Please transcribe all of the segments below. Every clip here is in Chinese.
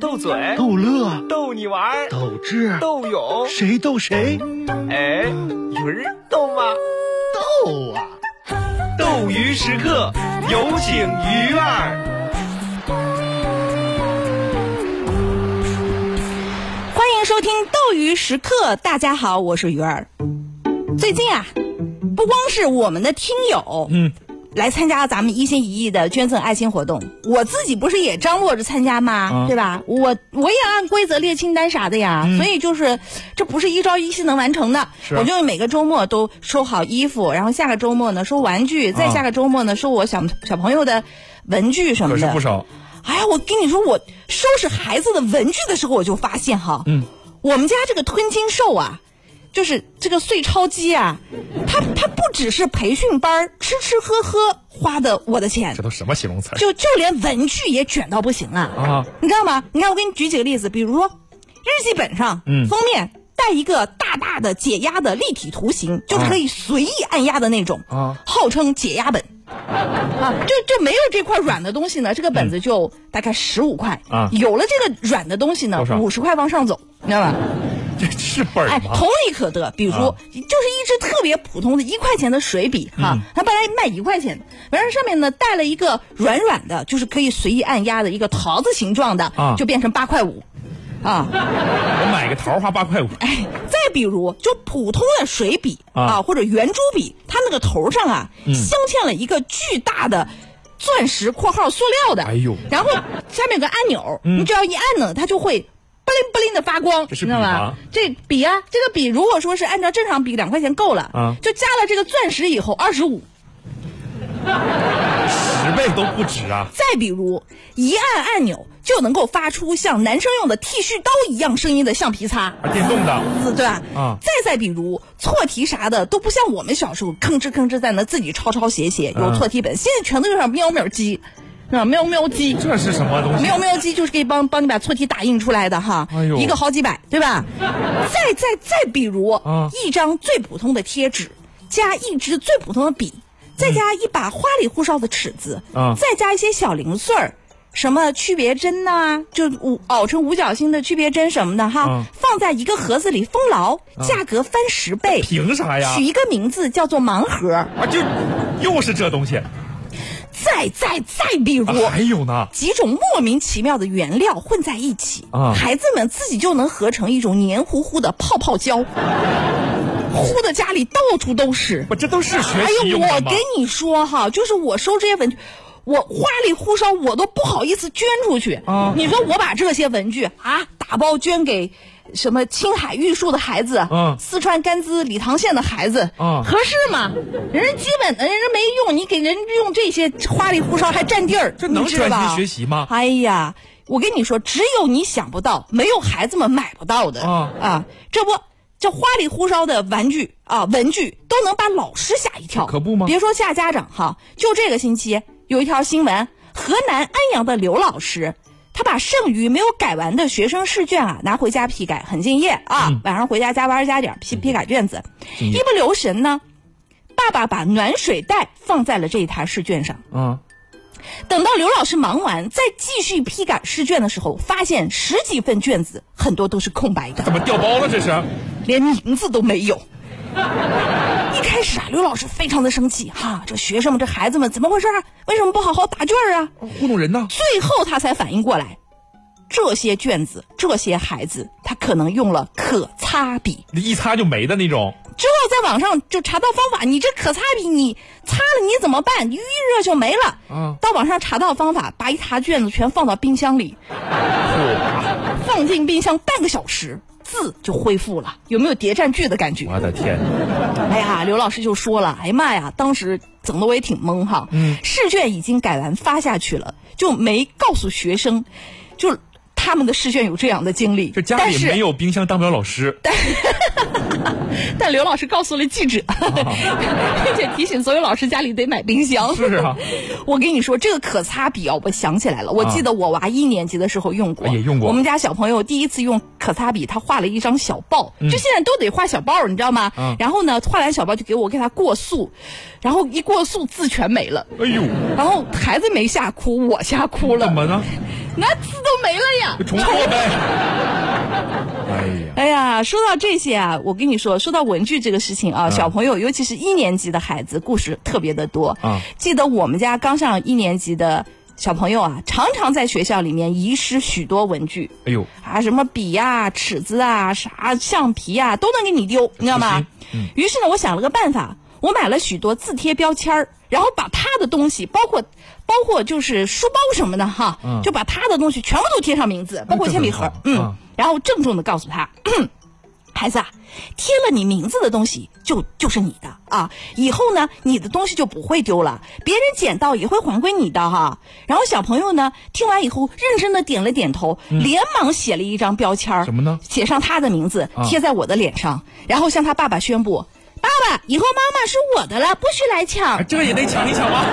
斗嘴、逗乐、逗你玩儿、斗智、斗勇，谁逗谁？哎，鱼儿逗吗？逗啊！斗鱼时刻，有请鱼儿。欢迎收听斗鱼时刻，大家好，我是鱼儿。最近啊，不光是我们的听友，嗯，来参加咱们一心一意的捐赠爱心活动，我自己不是也张罗着参加吗？啊对吧？我我也按规则列清单啥的呀，所以就是这不是一朝一夕能完成的。我就每个周末都收好衣服，然后下个周末呢收玩具，再啊下个周末呢收我小小朋友的文具什么的。可是不少。哎呀，我跟你说，我收拾孩子的文具的时候，我就发现哈，嗯，我们家这个吞金兽啊，就是这个碎钞机啊，它它不只是培训班吃吃喝喝花的我的钱这，都什么形容词？就就连文具也卷到不行了啊！你知道吗？你看，我给你举几个例子，比如说日记本上，嗯封面带一个大大的解压的立体图形，就是可以随意按压的那种，啊号称解压本。啊，就就没有这块软的东西呢，这个本子就大概十五块啊有了这个软的东西呢五十块往上走，你知道吧？这是本儿哎，吗？同理可得，比如，啊就是一支特别普通的一块钱的水笔哈，嗯它本来卖一块钱，完事上面呢带了一个软软的，就是可以随意按压的一个桃子形状的，啊就变成八块五，啊，我买个桃花八块五。哎，再比如就普通的水笔啊啊或者圆珠笔，它那个头上啊嗯镶嵌了一个巨大的。钻石（括号塑料的），哎呦然后下面有个按钮，嗯你只要一按呢，它就会不灵不灵的发光，你知道吧？这笔啊，这个笔如果说是按照正常笔两块钱够了，啊就加了这个钻石以后二十五。十倍都不止啊！再比如一按按钮就能够发出像男生用的剃须刀一样声音的橡皮擦，啊，电动的，对吧？啊再再比如错题啥的都不像我们小时候吭哧吭哧在那自己抄抄写写有啊错题本，现在全都有上喵喵机，是吧？喵喵机。这是什么东西？喵喵机就是可以帮帮你把错题打印出来的哈，哎呦一个好几百，对吧？再再再比如，啊一张最普通的贴纸，加一支最普通的笔，再加一把花里胡哨的尺子，啊再加一些小零碎儿。什么区别针呐、就五熬成五角星的区别针什么的哈，啊放在一个盒子里封牢，价格翻十倍，凭啥呀取？一个名字叫做盲盒。啊，就又是这东西。再再再比如，啊还有呢？几种莫名其妙的原料混在一起，啊孩子们自己就能合成一种黏糊糊的泡泡胶，糊的家里到处都是。我，这都是学哎呦，习用的吗我跟？你说哈，就是我收这些文具，我花里胡哨，我都不好意思捐出去。啊你说我把这些文具啊打包捐给什么青海玉树的孩子，嗯四川甘孜理塘县的孩子，嗯合适吗？人家基本的人家没用，你给人用这些花里胡哨还占地儿，这能专心学习吗哎呀，我跟你说，只有你想不到，没有孩子们买不到的啊啊！这不，这花里胡哨的玩具啊，文具都能把老师吓一跳，可不吗别说吓家长哈，就这个星期有一条新闻，河南安阳的刘老师。他把剩余没有改完的学生试卷啊拿回家批改，很敬业啊！晚上回家加班加点批批改卷子，一不留神呢，爸爸把暖水袋放在了这一沓试卷上。嗯，等到刘老师忙完，再继续批改试卷的时候，发现十几份卷子很多都是空白的，怎么掉包了？这是？连名字都没有。一开始啊，刘老师非常的生气，哈，这学生们、这孩子们怎么回事啊？为什么不好好答卷啊？糊弄人呢？最后他才反应过来，这些卷子、这些孩子，他可能用了可擦笔。一擦就没的那种。之后在网上就查到方法，你这可擦笔你擦了你怎么办？你预热就没了。嗯到网上查到方法，把一沓卷子全放到冰箱里，放进冰箱半个小时，字就恢复了。有没有谍战剧的感觉？我的天！哎呀，刘老师就说了，哎呀妈呀，当时整的我也挺懵哈。嗯，试卷已经改完发下去了，就没告诉学生，就他们的试卷有这样的经历。这家里没有冰箱当不了老师。但刘老师告诉了记者，并且提醒所有老师家里得买冰箱。是啊，我跟你说，这个可擦笔啊，我想起来了，我记得我娃一年级的时候用过，啊也用过我们家小朋友第一次用可擦笔，他画了一张小报，就现在都得画小报，你知道吗？嗯然后呢，画完小报就给我给他过塑，然后一过塑字全没了。哎呦，然后孩子没吓哭，我吓哭了。怎么呢？那字都没了呀。重做呗。哎呀，哎呀，说到这些啊，我跟你说，说到文具这个事情啊，小朋友，尤其是一年级的孩子，故事特别的多。啊记得我们家刚上一年级的小朋友啊，常常在学校里面遗失许多文具。哎呦，啊，什么笔呀、尺子啊、啥橡皮啊、都能给你丢，你知道吗？于是呢，我想了个办法，我买了许多字贴标签儿，然后把他的东西，包括包括就是书包什么的哈，嗯就把他的东西全部都贴上名字，包括铅笔盒，嗯然后郑重的告诉他。孩子啊，贴了你名字的东西就就是你的啊！以后呢，你的东西就不会丢了，别人捡到也会还归你的哈。然后小朋友呢，听完以后认真的点了点头，连忙写了一张标签儿什么呢写上他的名字，啊贴在我的脸上，然后向他爸爸宣布：“爸爸，以后妈妈是我的了，不许来抢哎。这个也得抢一抢吗？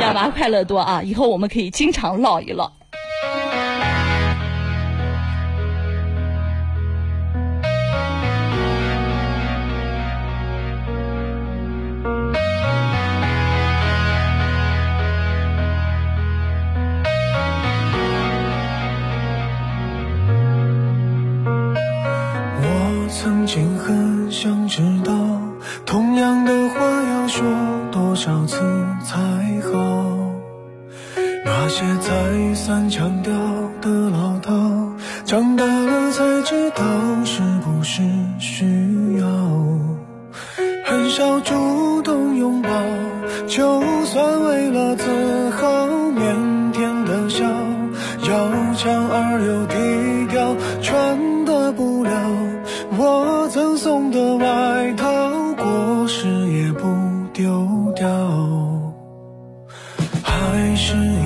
养娃快乐多啊！以后我们可以经常唠一唠。曾经很想知道，同样的话要说多少次才好？那些再三强调的唠叨，长大了才知道是不是需要。很少主动拥抱，就算为了自豪，腼腆的笑，要强而又低还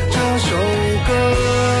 首歌。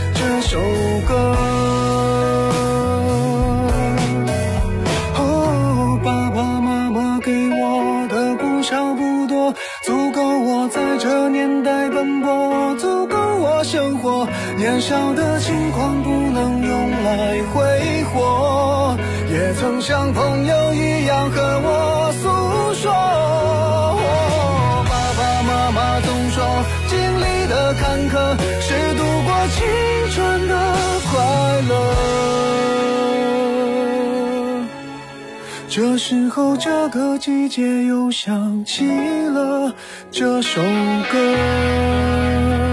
这首歌。这时候这个季节又想起了这首歌。